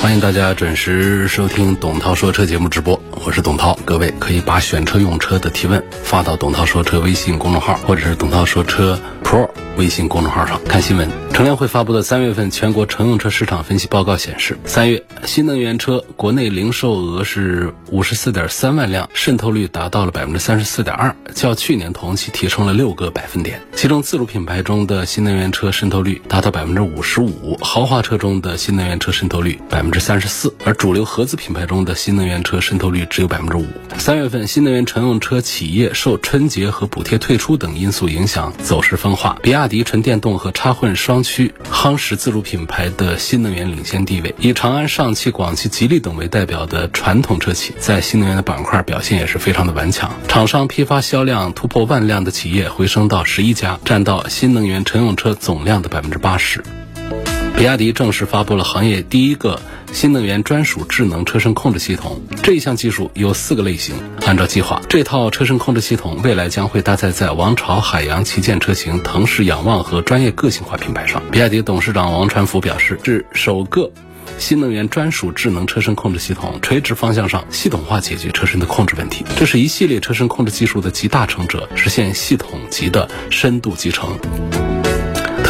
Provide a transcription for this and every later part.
欢迎大家准时收听董涛说车节目直播，我是董涛。各位可以把选车用车的提问发到董涛说车微信公众号，或者是董涛说车 Pro 微信公众号上看新闻。乘联会发布的三月份全国乘用车市场分析报告显示，三月新能源车国内零售额是五十四点三万辆，渗透率达到了百分之三十四点二，较去年同期提升了六个百分点。其中自主品牌中的新能源车渗透率达到百分之五十五，豪华车中的新能源车渗透率百分之三十四，而主流合资品牌中的新能源车渗透率只有百分之五。三月份新能源乘用车企业受春节和补贴退出等因素影响，走势分化。比亚迪纯电动和插混双区夯实自主品牌的新能源领先地位。以长安、上汽、广汽、吉利等为代表的传统车企，在新能源的板块表现也是非常的顽强。厂商批发销量突破万辆的企业回升到十一家，占到新能源乘用车总量的百分之八十。比亚迪正式发布了行业第一个新能源专属智能车身控制系统。这一项技术有四个类型。按照计划，这套车身控制系统未来将会搭载在王朝、海洋旗舰车型、腾势、仰望和专业个性化品牌上。比亚迪董事长王传福表示，是首个新能源专属智能车身控制系统，垂直方向上系统化解决车身的控制问题。这是一系列车身控制技术的集大成者，实现系统级的深度集成。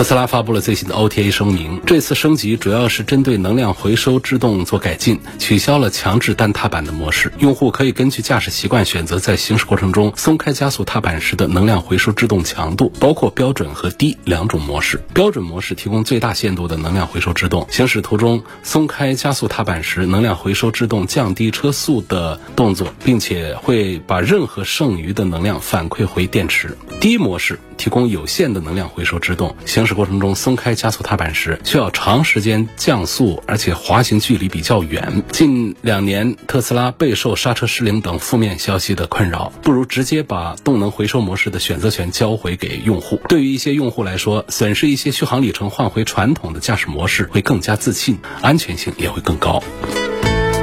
特斯拉发布了最新的 OTA 声明，这次升级主要是针对能量回收制动做改进，取消了强制单踏板的模式，用户可以根据驾驶习惯选择在行驶过程中松开加速踏板时的能量回收制动强度，包括标准和低两种模式。标准模式提供最大限度的能量回收制动，行驶途中松开加速踏板时，能量回收制动降低车速的动作，并且会把任何剩余的能量反馈回电池。低模式提供有限的能量回收制动，行驶过程中松开加速踏板时需要长时间降速，而且滑行距离比较远。近两年，特斯拉备受刹车失灵等负面消息的困扰，不如直接把动能回收模式的选择权交回给用户。对于一些用户来说，损失一些续航里程换回传统的驾驶模式会更加自信，安全性也会更高。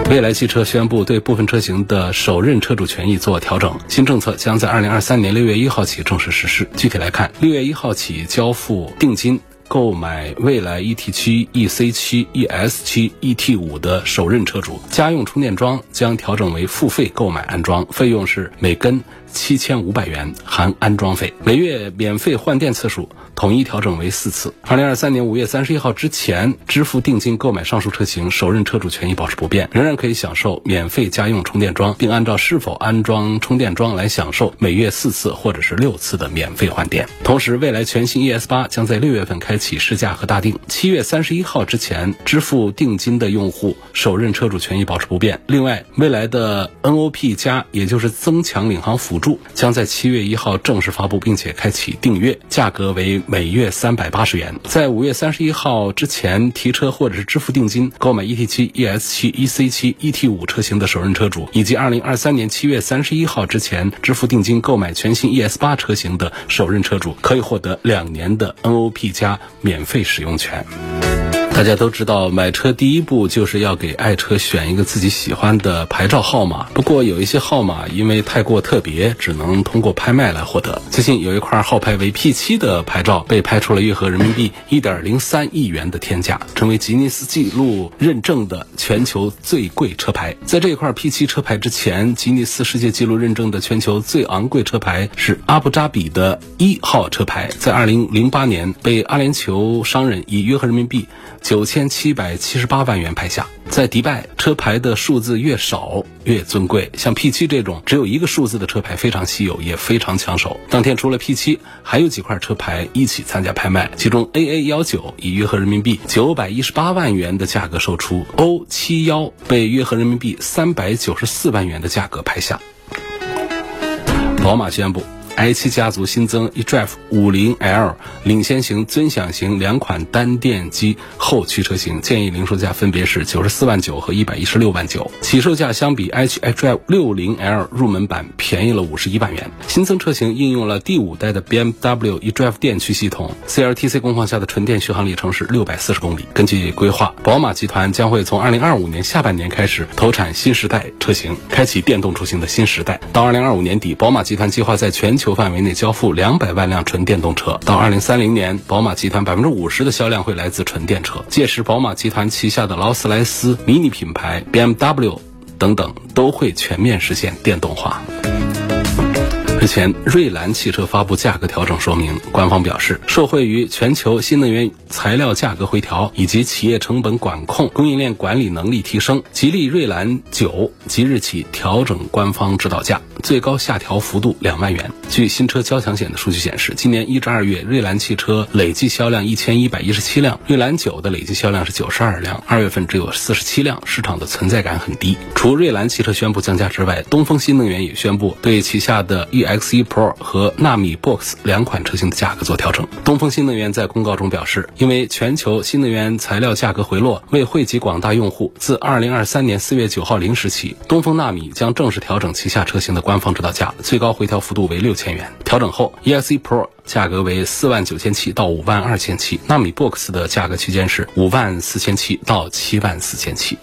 蔚来汽车宣布对部分车型的首任车主权益做调整，新政策将在二零二三年六月一号起正式实施。具体来看，六月一号起交付定金。购买蔚来 ET 七、EC 七、ES 七、ET 五的首任车主，家用充电桩将调整为付费购买安装，费用是每根七千五百元，含安装费。每月免费换电次数统一调整为四次。二零二三年五月三十一号之前支付定金购买上述车型，首任车主权益保持不变，仍然可以享受免费家用充电桩，并按照是否安装充电桩来享受每月四次或者是六次的免费换电。同时，蔚来全新 ES 八将在六月份开。启试驾和大定，七月三十一号之前支付定金的用户，首任车主权益保持不变。另外，未来的 NOP 加，也就是增强领航辅助，将在七月一号正式发布，并且开启订阅，价格为每月三百八十元。在五月三十一号之前提车或者是支付定金购买 ET 七、ES 七、EC 七、ET 五车型的首任车主，以及二零二三年七月三十一号之前支付定金购买全新 ES 八车型的首任车主，可以获得两年的 NOP 加。免费使用权。大家都知道，买车第一步就是要给爱车选一个自己喜欢的牌照号码。不过有一些号码因为太过特别，只能通过拍卖来获得。最近有一块号牌为 P 七的牌照被拍出了约合人民币一点零三亿元的天价，成为吉尼斯纪录认证的全球最贵车牌。在这一块 P 七车牌之前，吉尼斯世界纪录认证的全球最昂贵车牌是阿布扎比的一号车牌，在二零零八年被阿联酋商人以约合人民币。九千七百七十八万元拍下，在迪拜，车牌的数字越少越尊贵。像 P 七这种只有一个数字的车牌非常稀有，也非常抢手。当天除了 P 七，还有几块车牌一起参加拍卖，其中 AA 幺九以约合人民币九百一十八万元的价格售出，O 七幺被约合人民币三百九十四万元的价格拍下。宝马宣布。，i7 家族新增 eDrive 50L 领先型、尊享型两款单电机后驱车型，建议零售价分别是九十四万九和一百一十六万九，起售价相比 i7 iDrive 60L 入门版便宜了五十一万元。新增车型应用了第五代的 BMW eDrive 电驱系统，CLTC 工况下的纯电续航里程是六百四十公里。根据规划，宝马集团将会从二零二五年下半年开始投产新时代车型，开启电动出行的新时代。到二零二五年底，宝马集团计划在全球范围内交付两百万辆纯电动车。到二零三零年，宝马集团百分之五十的销量会来自纯电车。届时，宝马集团旗下的劳斯莱斯、迷你品牌、BMW 等等都会全面实现电动化。日前，瑞兰汽车发布价格调整说明，官方表示，受惠于全球新能源材料价格回调以及企业成本管控、供应链管理能力提升，吉利瑞兰九即日起调整官方指导价，最高下调幅度两万元。据新车交强险的数据显示，今年一至二月，瑞兰汽车累计销量一千一百一十七辆，瑞兰九的累计销量是九十二辆，二月份只有四十七辆，市场的存在感很低。除瑞兰汽车宣布降价之外，东风新能源也宣布对旗下的 E。X1 Pro 和纳米 Box 两款车型的价格做调整。东风新能源在公告中表示，因为全球新能源材料价格回落，为惠及广大用户，自2023年4月9号零时起，东风纳米将正式调整旗下车型的官方指导价，最高回调幅度为六千元。调整后，EX1 Pro 价格为四万九千七到五万二千七，纳米 Box 的价格区间是五万四千七到七万四千七。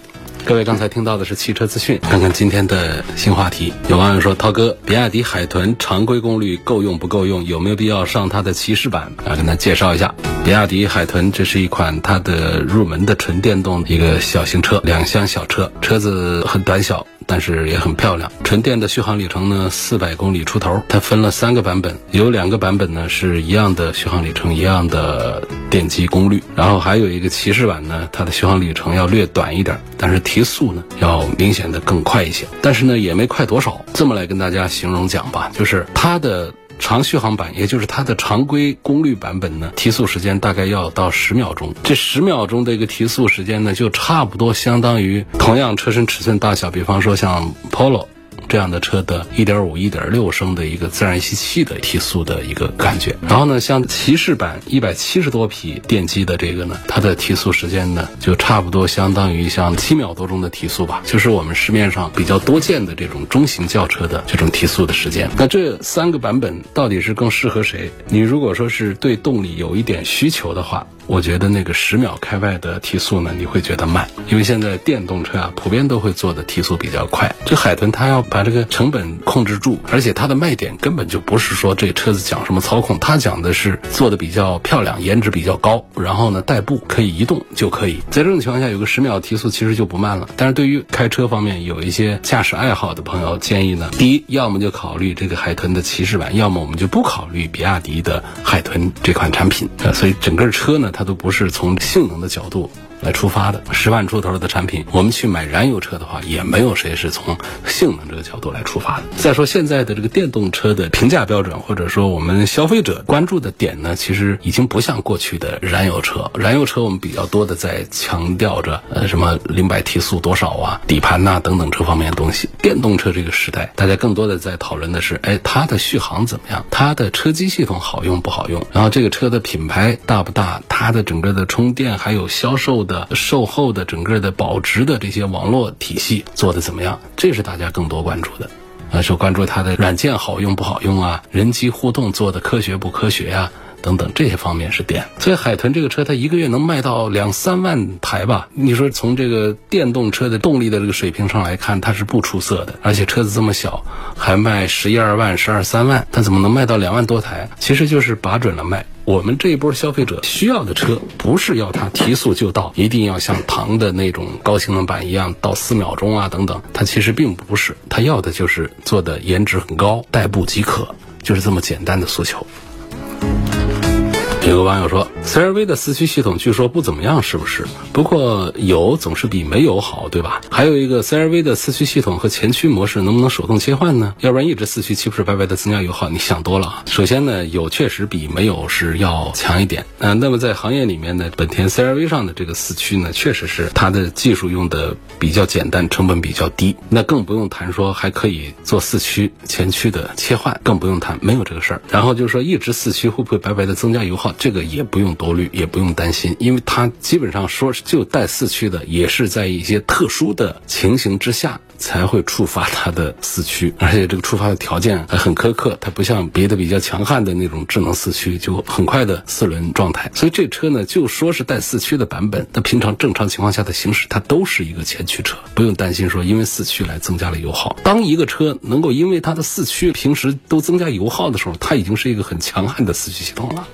各位刚才听到的是汽车资讯，看看今天的新话题。有网友说：“涛哥，比亚迪海豚常规功率够用不够用？有没有必要上它的骑士版？”啊，跟大家介绍一下，比亚迪海豚这是一款它的入门的纯电动一个小型车，两厢小车，车子很短小。但是也很漂亮，纯电的续航里程呢，四百公里出头。它分了三个版本，有两个版本呢是一样的续航里程，一样的电机功率。然后还有一个骑士版呢，它的续航里程要略短一点，但是提速呢要明显的更快一些。但是呢也没快多少。这么来跟大家形容讲吧，就是它的。长续航版，也就是它的常规功率版本呢，提速时间大概要到十秒钟。这十秒钟的一个提速时间呢，就差不多相当于同样车身尺寸大小，比方说像 Polo。这样的车的1.5、1.6升的一个自然吸气的提速的一个感觉，然后呢，像骑士版170多匹电机的这个呢，它的提速时间呢，就差不多相当于像七秒多钟的提速吧，就是我们市面上比较多见的这种中型轿车的这种提速的时间。那这三个版本到底是更适合谁？你如果说是对动力有一点需求的话。我觉得那个十秒开外的提速呢，你会觉得慢，因为现在电动车啊，普遍都会做的提速比较快。这海豚它要把这个成本控制住，而且它的卖点根本就不是说这车子讲什么操控，它讲的是做的比较漂亮，颜值比较高，然后呢代步可以移动就可以。在这种情况下，有个十秒提速其实就不慢了。但是对于开车方面有一些驾驶爱好的朋友，建议呢，第一，要么就考虑这个海豚的骑士版，要么我们就不考虑比亚迪的海豚这款产品。呃，所以整个车呢。它都不是从性能的角度。来出发的十万出头的产品，我们去买燃油车的话，也没有谁是从性能这个角度来出发的。再说现在的这个电动车的评价标准，或者说我们消费者关注的点呢，其实已经不像过去的燃油车。燃油车我们比较多的在强调着呃什么零百提速多少啊、底盘呐等等这方面的东西。电动车这个时代，大家更多的在讨论的是，哎，它的续航怎么样？它的车机系统好用不好用？然后这个车的品牌大不大？它的整个的充电还有销售的。售后的整个的保值的这些网络体系做的怎么样？这是大家更多关注的，啊，说关注它的软件好用不好用啊，人机互动做的科学不科学呀，等等这些方面是点。所以海豚这个车它一个月能卖到两三万台吧？你说从这个电动车的动力的这个水平上来看，它是不出色的，而且车子这么小，还卖十一二万、十二三万，它怎么能卖到两万多台？其实就是把准了卖。我们这一波消费者需要的车，不是要它提速就到，一定要像唐的那种高性能版一样到四秒钟啊等等。它其实并不是，它要的就是做的颜值很高，代步即可，就是这么简单的诉求。有个网友说，CRV 的四驱系统据说不怎么样，是不是？不过有总是比没有好，对吧？还有一个 CRV 的四驱系统和前驱模式能不能手动切换呢？要不然一直四驱岂不是白白的增加油耗？你想多了啊！首先呢，有确实比没有是要强一点。嗯，那么在行业里面呢，本田 CRV 上的这个四驱呢，确实是它的技术用的比较简单，成本比较低。那更不用谈说还可以做四驱前驱的切换，更不用谈没有这个事儿。然后就是说一直四驱会不会白白的增加油耗？这个也不用多虑，也不用担心，因为它基本上说就带四驱的，也是在一些特殊的情形之下才会触发它的四驱，而且这个触发的条件还很苛刻，它不像别的比较强悍的那种智能四驱，就很快的四轮状态。所以这车呢，就说是带四驱的版本，那平常正常情况下的行驶，它都是一个前驱车，不用担心说因为四驱来增加了油耗。当一个车能够因为它的四驱平时都增加油耗的时候，它已经是一个很强悍的四驱系统了。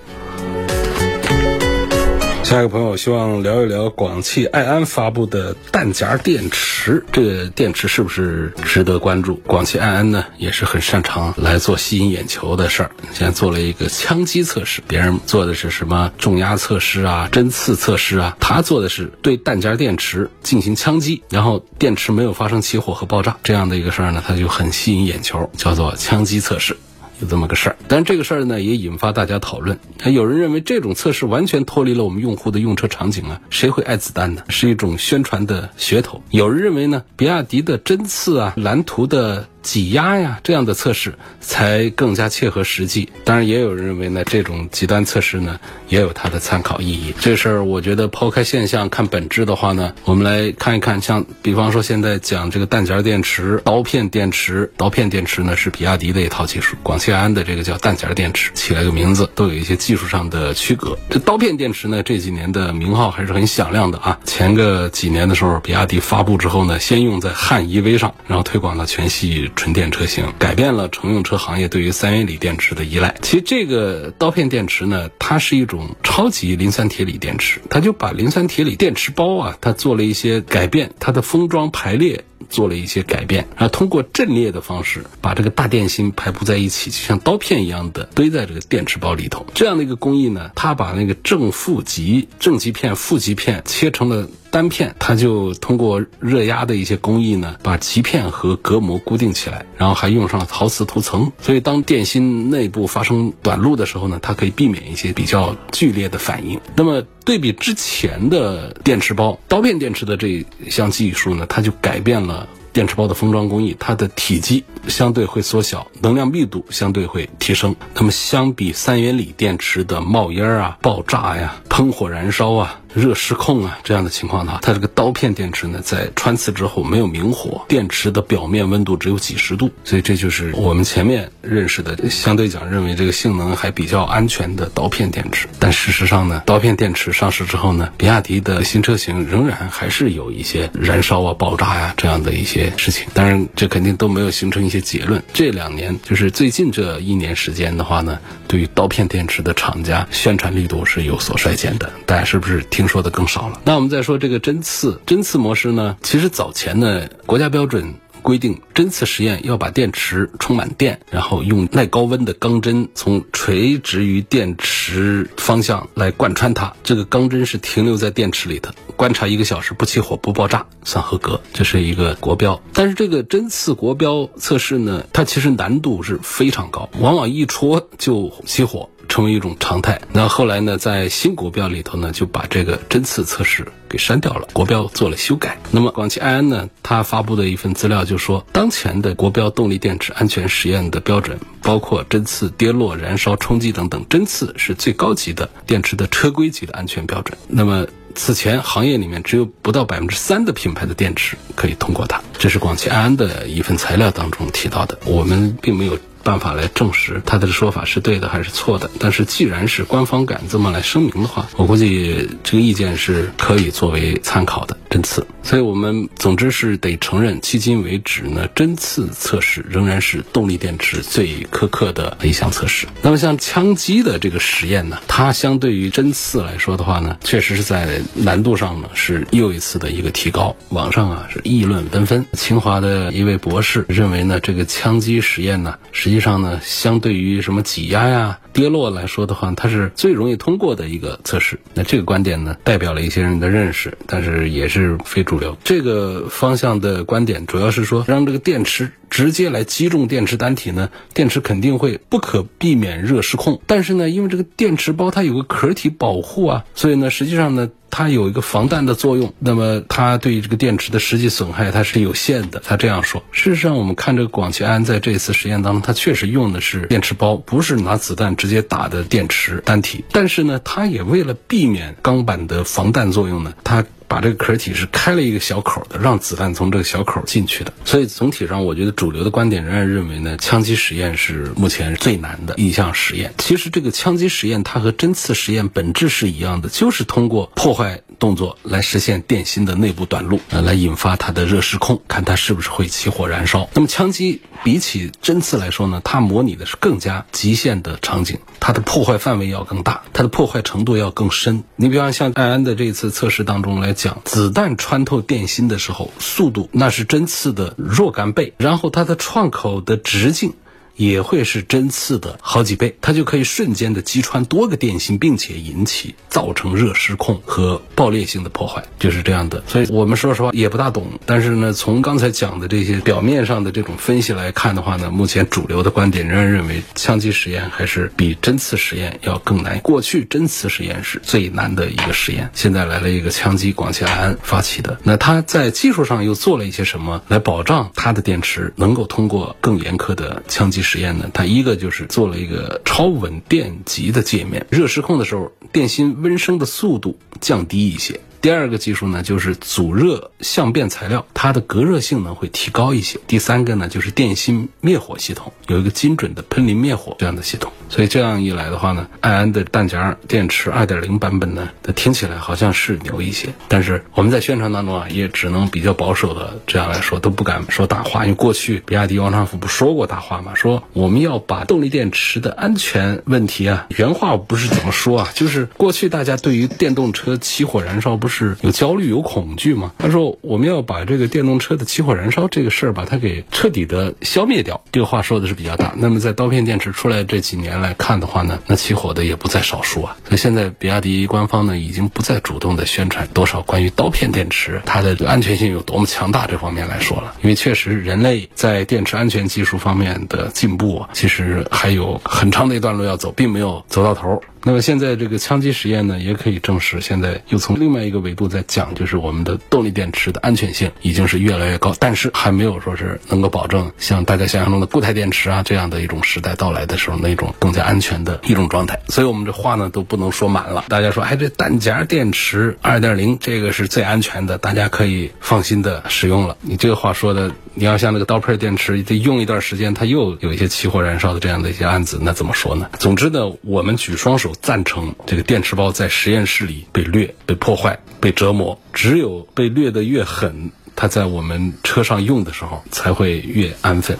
下一个朋友希望聊一聊广汽埃安发布的弹夹电池，这个电池是不是值得关注？广汽埃安呢也是很擅长来做吸引眼球的事儿，现在做了一个枪击测试，别人做的是什么重压测试啊、针刺测试啊，他做的是对弹夹电池进行枪击，然后电池没有发生起火和爆炸，这样的一个事儿呢，它就很吸引眼球，叫做枪击测试。就这么个事儿，但这个事儿呢也引发大家讨论。有人认为这种测试完全脱离了我们用户的用车场景啊，谁会爱子弹呢？是一种宣传的噱头。有人认为呢，比亚迪的针刺啊，蓝图的。挤压呀，这样的测试才更加切合实际。当然，也有人认为呢，这种极端测试呢也有它的参考意义。这事儿，我觉得抛开现象看本质的话呢，我们来看一看，像比方说现在讲这个弹夹电池、刀片电池。刀片电池呢是比亚迪的一套技术，广汽安的这个叫弹夹电池，起了个名字都有一些技术上的区隔。这刀片电池呢这几年的名号还是很响亮的啊。前个几年的时候，比亚迪发布之后呢，先用在汉 EV 上，然后推广到全系。纯电车型改变了乘用车行业对于三元锂电池的依赖。其实这个刀片电池呢，它是一种超级磷酸铁锂电池，它就把磷酸铁锂电池包啊，它做了一些改变，它的封装排列做了一些改变，然后通过阵列的方式把这个大电芯排布在一起，就像刀片一样的堆在这个电池包里头。这样的一个工艺呢，它把那个正负极正极片、负极片切成了。单片，它就通过热压的一些工艺呢，把极片和隔膜固定起来，然后还用上了陶瓷涂层，所以当电芯内部发生短路的时候呢，它可以避免一些比较剧烈的反应。那么对比之前的电池包，刀片电池的这项技术呢，它就改变了。电池包的封装工艺，它的体积相对会缩小，能量密度相对会提升。那么相比三元锂电池的冒烟啊、爆炸呀、喷火燃烧啊、热失控啊这样的情况呢，它这个刀片电池呢，在穿刺之后没有明火，电池的表面温度只有几十度，所以这就是我们前面认识的相对讲认为这个性能还比较安全的刀片电池。但事实上呢，刀片电池上市之后呢，比亚迪的新车型仍然还是有一些燃烧啊、爆炸呀这样的一些。事情，当然这肯定都没有形成一些结论。这两年就是最近这一年时间的话呢，对于刀片电池的厂家宣传力度是有所衰减的，大家是不是听听说的更少了？那我们再说这个针刺，针刺模式呢，其实早前呢国家标准。规定针刺实验要把电池充满电，然后用耐高温的钢针从垂直于电池方向来贯穿它。这个钢针是停留在电池里的，观察一个小时不起火不爆炸算合格，这是一个国标。但是这个针刺国标测试呢，它其实难度是非常高，往往一戳就起火。成为一种常态。那后来呢，在新国标里头呢，就把这个针刺测试给删掉了，国标做了修改。那么广汽埃安呢，它发布的一份资料就说，当前的国标动力电池安全实验的标准，包括针刺、跌落、燃烧、冲击等等，针刺是最高级的电池的车规级的安全标准。那么此前行业里面只有不到百分之三的品牌的电池可以通过它，这是广汽埃安的一份材料当中提到的，我们并没有。办法来证实他的说法是对的还是错的。但是既然是官方敢这么来声明的话，我估计这个意见是可以作为参考的。针刺，所以我们总之是得承认，迄今为止呢，针刺测试仍然是动力电池最苛刻的一项测试。那么像枪击的这个实验呢，它相对于针刺来说的话呢，确实是在难度上呢是又一次的一个提高。网上啊是议论纷纷。清华的一位博士认为呢，这个枪击实验呢是。实际上呢，相对于什么挤压呀、跌落来说的话，它是最容易通过的一个测试。那这个观点呢，代表了一些人的认识，但是也是非主流。这个方向的观点主要是说，让这个电池直接来击中电池单体呢，电池肯定会不可避免热失控。但是呢，因为这个电池包它有个壳体保护啊，所以呢，实际上呢。它有一个防弹的作用，那么它对于这个电池的实际损害它是有限的。他这样说。事实上，我们看这个广汽安在这次实验当中，它确实用的是电池包，不是拿子弹直接打的电池单体。但是呢，它也为了避免钢板的防弹作用呢，它。把这个壳体是开了一个小口的，让子弹从这个小口进去的。所以总体上，我觉得主流的观点仍然认为呢，枪击实验是目前最难的一项实验。其实这个枪击实验它和针刺实验本质是一样的，就是通过破坏动作来实现电芯的内部短路，呃，来引发它的热失控，看它是不是会起火燃烧。那么枪击比起针刺来说呢，它模拟的是更加极限的场景，它的破坏范围要更大，它的破坏程度要更深。你比方像艾安的这次测试当中来。讲子弹穿透电芯的时候，速度那是针刺的若干倍，然后它的创口的直径。也会是针刺的好几倍，它就可以瞬间的击穿多个电芯，并且引起造成热失控和爆裂性的破坏，就是这样的。所以我们说实话也不大懂，但是呢，从刚才讲的这些表面上的这种分析来看的话呢，目前主流的观点仍然认为枪击实验还是比针刺实验要更难。过去针刺实验是最难的一个实验，现在来了一个枪击，广汽安发起的。那它在技术上又做了一些什么来保障它的电池能够通过更严苛的枪击实？实验呢，它一个就是做了一个超稳电极的界面，热失控的时候，电芯温升的速度降低一些。第二个技术呢，就是阻热相变材料，它的隔热性能会提高一些。第三个呢，就是电芯灭火系统，有一个精准的喷淋灭火这样的系统。所以这样一来的话呢，爱安的弹夹电池二点零版本呢，它听起来好像是牛一些，但是我们在宣传当中啊，也只能比较保守的这样来说，都不敢说大话。因为过去比亚迪王传福不说过大话吗？说我们要把动力电池的安全问题啊，原话不是怎么说啊，就是过去大家对于电动车起火燃烧不。是有焦虑、有恐惧吗？他说：“我们要把这个电动车的起火燃烧这个事儿，把它给彻底的消灭掉。”这个话说的是比较大。那么在刀片电池出来这几年来看的话呢，那起火的也不在少数啊。所以现在比亚迪官方呢，已经不再主动的宣传多少关于刀片电池它的安全性有多么强大这方面来说了。因为确实人类在电池安全技术方面的进步，其实还有很长的一段路要走，并没有走到头。那么现在这个枪击实验呢，也可以证实，现在又从另外一个维度在讲，就是我们的动力电池的安全性已经是越来越高，但是还没有说是能够保证像大家想象中的固态电池啊这样的一种时代到来的时候那种更加安全的一种状态。所以我们这话呢都不能说满了。大家说，哎，这弹夹电池二点零这个是最安全的，大家可以放心的使用了。你这个话说的，你要像那个刀片电池，得用一段时间，它又有一些起火燃烧的这样的一些案子，那怎么说呢？总之呢，我们举双手。赞成这个电池包在实验室里被掠、被破坏、被折磨，只有被掠得越狠，它在我们车上用的时候才会越安分。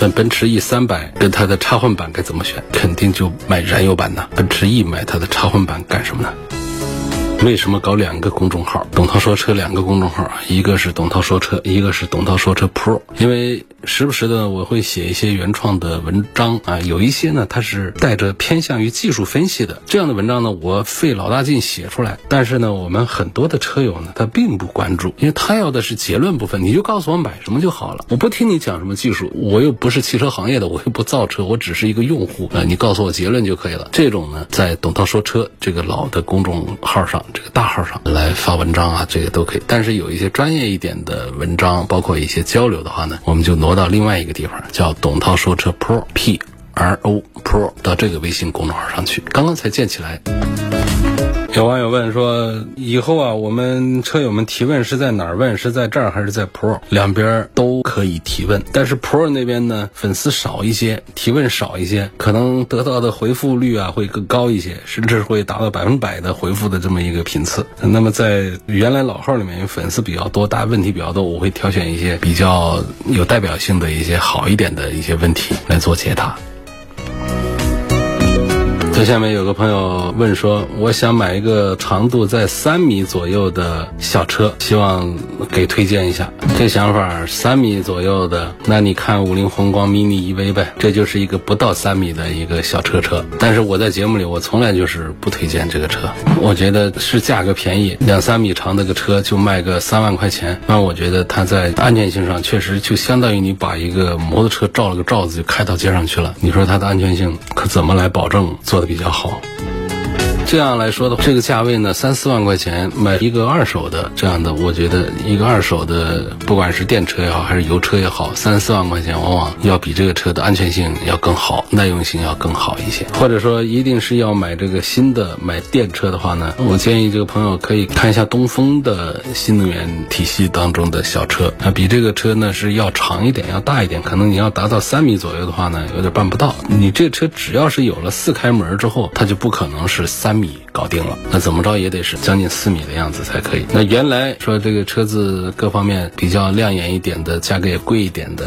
问奔驰 E 三百跟它的插混版该怎么选？肯定就买燃油版呢。奔驰 E 买它的插混版干什么呢？为什么搞两个公众号？董涛说车两个公众号，一个是董涛说车，一个是董涛说车 Pro。因为时不时的我会写一些原创的文章啊，有一些呢它是带着偏向于技术分析的这样的文章呢，我费老大劲写出来。但是呢，我们很多的车友呢，他并不关注，因为他要的是结论部分，你就告诉我买什么就好了，我不听你讲什么技术，我又不是汽车行业的，我又不造车，我只是一个用户啊，你告诉我结论就可以了。这种呢，在董涛说车这个老的公众号上。这个大号上来发文章啊，这个都可以。但是有一些专业一点的文章，包括一些交流的话呢，我们就挪到另外一个地方，叫董涛说车 Pro P R O Pro 到这个微信公众号上去。刚刚才建起来。有网友问说：“以后啊，我们车友们提问是在哪儿问？是在这儿还是在 Pro？两边都可以提问，但是 Pro 那边呢，粉丝少一些，提问少一些，可能得到的回复率啊会更高一些，甚至会达到百分百的回复的这么一个频次。那么在原来老号里面，粉丝比较多，大家问题比较多，我会挑选一些比较有代表性的一些好一点的一些问题来做解答。”在下面有个朋友问说，我想买一个长度在三米左右的小车，希望给推荐一下。这想法三米左右的，那你看五菱宏光 mini EV 呗，这就是一个不到三米的一个小车车。但是我在节目里我从来就是不推荐这个车，我觉得是价格便宜，两三米长的个车就卖个三万块钱，那我觉得它在安全性上确实就相当于你把一个摩托车罩了个罩子就开到街上去了。你说它的安全性可怎么来保证做比较好？这样来说的话，这个价位呢，三四万块钱买一个二手的这样的，我觉得一个二手的，不管是电车也好，还是油车也好，三四万块钱往往要比这个车的安全性要更好，耐用性要更好一些。或者说，一定是要买这个新的买电车的话呢，我建议这个朋友可以看一下东风的新能源体系当中的小车，啊，比这个车呢是要长一点，要大一点，可能你要达到三米左右的话呢，有点办不到。你这车只要是有了四开门之后，它就不可能是三。三米搞定了，那怎么着也得是将近四米的样子才可以。那原来说这个车子各方面比较亮眼一点的，价格也贵一点的，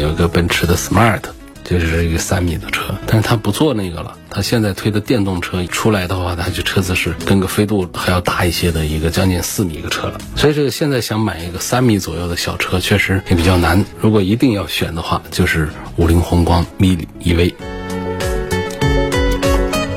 有一个奔驰的 Smart，就是一个三米的车，但是它不做那个了。它现在推的电动车出来的话，它就车子是跟个飞度还要大一些的一个将近四米一个车了。所以这个现在想买一个三米左右的小车，确实也比较难。如果一定要选的话，就是五菱宏光 mini EV。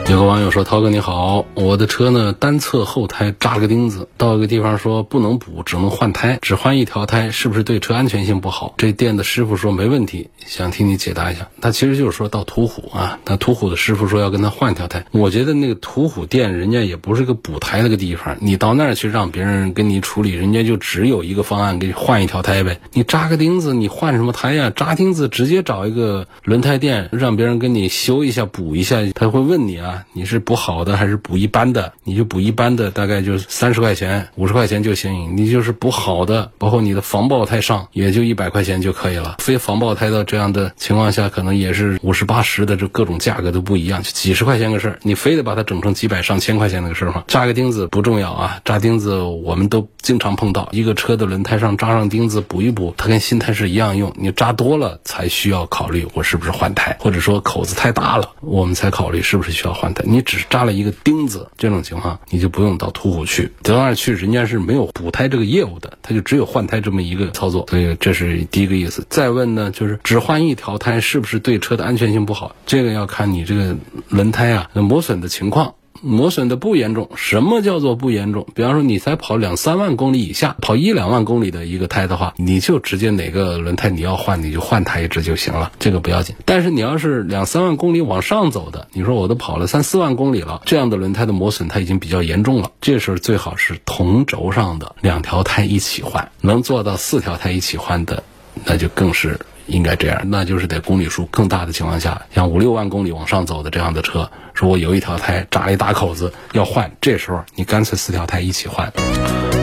有个网友说：“涛哥你好，我的车呢单侧后胎扎了个钉子，到一个地方说不能补，只能换胎，只换一条胎，是不是对车安全性不好？”这店的师傅说没问题，想听你解答一下。他其实就是说到途虎啊，那途虎的师傅说要跟他换一条胎。我觉得那个途虎店人家也不是个补胎那个地方，你到那儿去让别人跟你处理，人家就只有一个方案，给你换一条胎呗。你扎个钉子，你换什么胎呀？扎钉子直接找一个轮胎店，让别人跟你修一下、补一下，他会问你啊。你是补好的还是补一般的？你就补一般的，大概就三十块钱、五十块钱就行。你就是补好的，包括你的防爆胎上，也就一百块钱就可以了。非防爆胎的这样的情况下，可能也是五十八十的，这各种价格都不一样，就几十块钱个事儿。你非得把它整成几百上千块钱那个事儿吗？扎个钉子不重要啊，扎钉子我们都经常碰到。一个车的轮胎上扎上钉子补一补，它跟新胎是一样用。你扎多了才需要考虑我是不是换胎，或者说口子太大了，我们才考虑是不是需要换你只扎了一个钉子，这种情况你就不用到途虎去，到那儿去人家是没有补胎这个业务的，他就只有换胎这么一个操作，所以这是第一个意思。再问呢，就是只换一条胎是不是对车的安全性不好？这个要看你这个轮胎啊磨损的情况。磨损的不严重，什么叫做不严重？比方说你才跑两三万公里以下，跑一两万公里的一个胎的话，你就直接哪个轮胎你要换，你就换它一只就行了，这个不要紧。但是你要是两三万公里往上走的，你说我都跑了三四万公里了，这样的轮胎的磨损它已经比较严重了，这时候最好是同轴上的两条胎一起换，能做到四条胎一起换的，那就更是。应该这样，那就是在公里数更大的情况下，像五六万公里往上走的这样的车，说我有一条胎扎了一大口子要换，这时候你干脆四条胎一起换。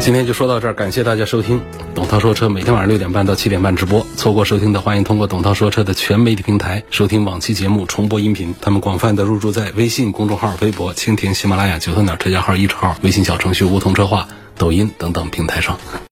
今天就说到这儿，感谢大家收听董涛说车，每天晚上六点半到七点半直播，错过收听的欢迎通过董涛说车的全媒体平台收听往期节目重播音频。他们广泛的入驻在微信公众号、微博、蜻蜓、喜马拉雅、九头鸟车架号、一车号、微信小程序梧桐车话、抖音等等平台上。